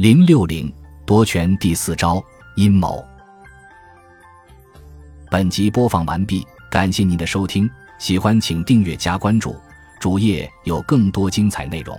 零六零夺权第四招阴谋。本集播放完毕感谢您的收听喜欢请订阅加关注主页有更多精彩内容。